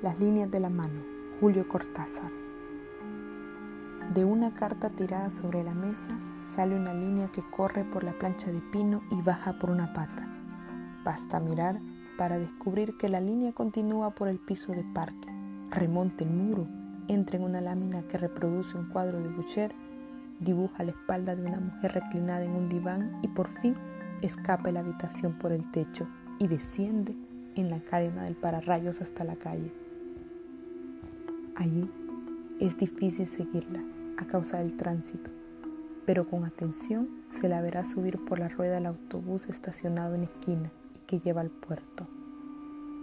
Las líneas de la mano, Julio Cortázar. De una carta tirada sobre la mesa sale una línea que corre por la plancha de pino y baja por una pata. Basta mirar para descubrir que la línea continúa por el piso de parque, remonta el muro, entra en una lámina que reproduce un cuadro de Boucher, dibuja la espalda de una mujer reclinada en un diván y por fin escapa la habitación por el techo y desciende en la cadena del pararrayos hasta la calle. Allí es difícil seguirla a causa del tránsito, pero con atención se la verá subir por la rueda del autobús estacionado en esquina y que lleva al puerto.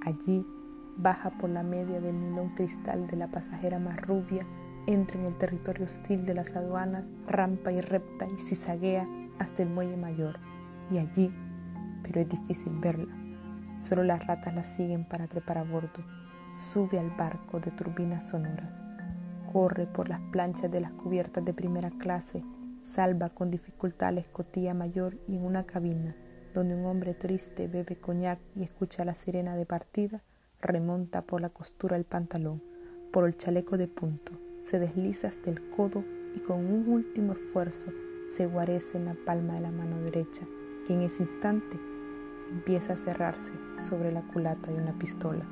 Allí baja por la media del nilón cristal de la pasajera más rubia, entra en el territorio hostil de las aduanas, rampa y repta y cizaguea hasta el muelle mayor. Y allí, pero es difícil verla, solo las ratas la siguen para trepar a bordo sube al barco de turbinas sonoras, corre por las planchas de las cubiertas de primera clase, salva con dificultad la escotilla mayor y en una cabina donde un hombre triste bebe coñac y escucha la sirena de partida, remonta por la costura del pantalón, por el chaleco de punto, se desliza hasta el codo y con un último esfuerzo se guarece en la palma de la mano derecha, que en ese instante empieza a cerrarse sobre la culata de una pistola.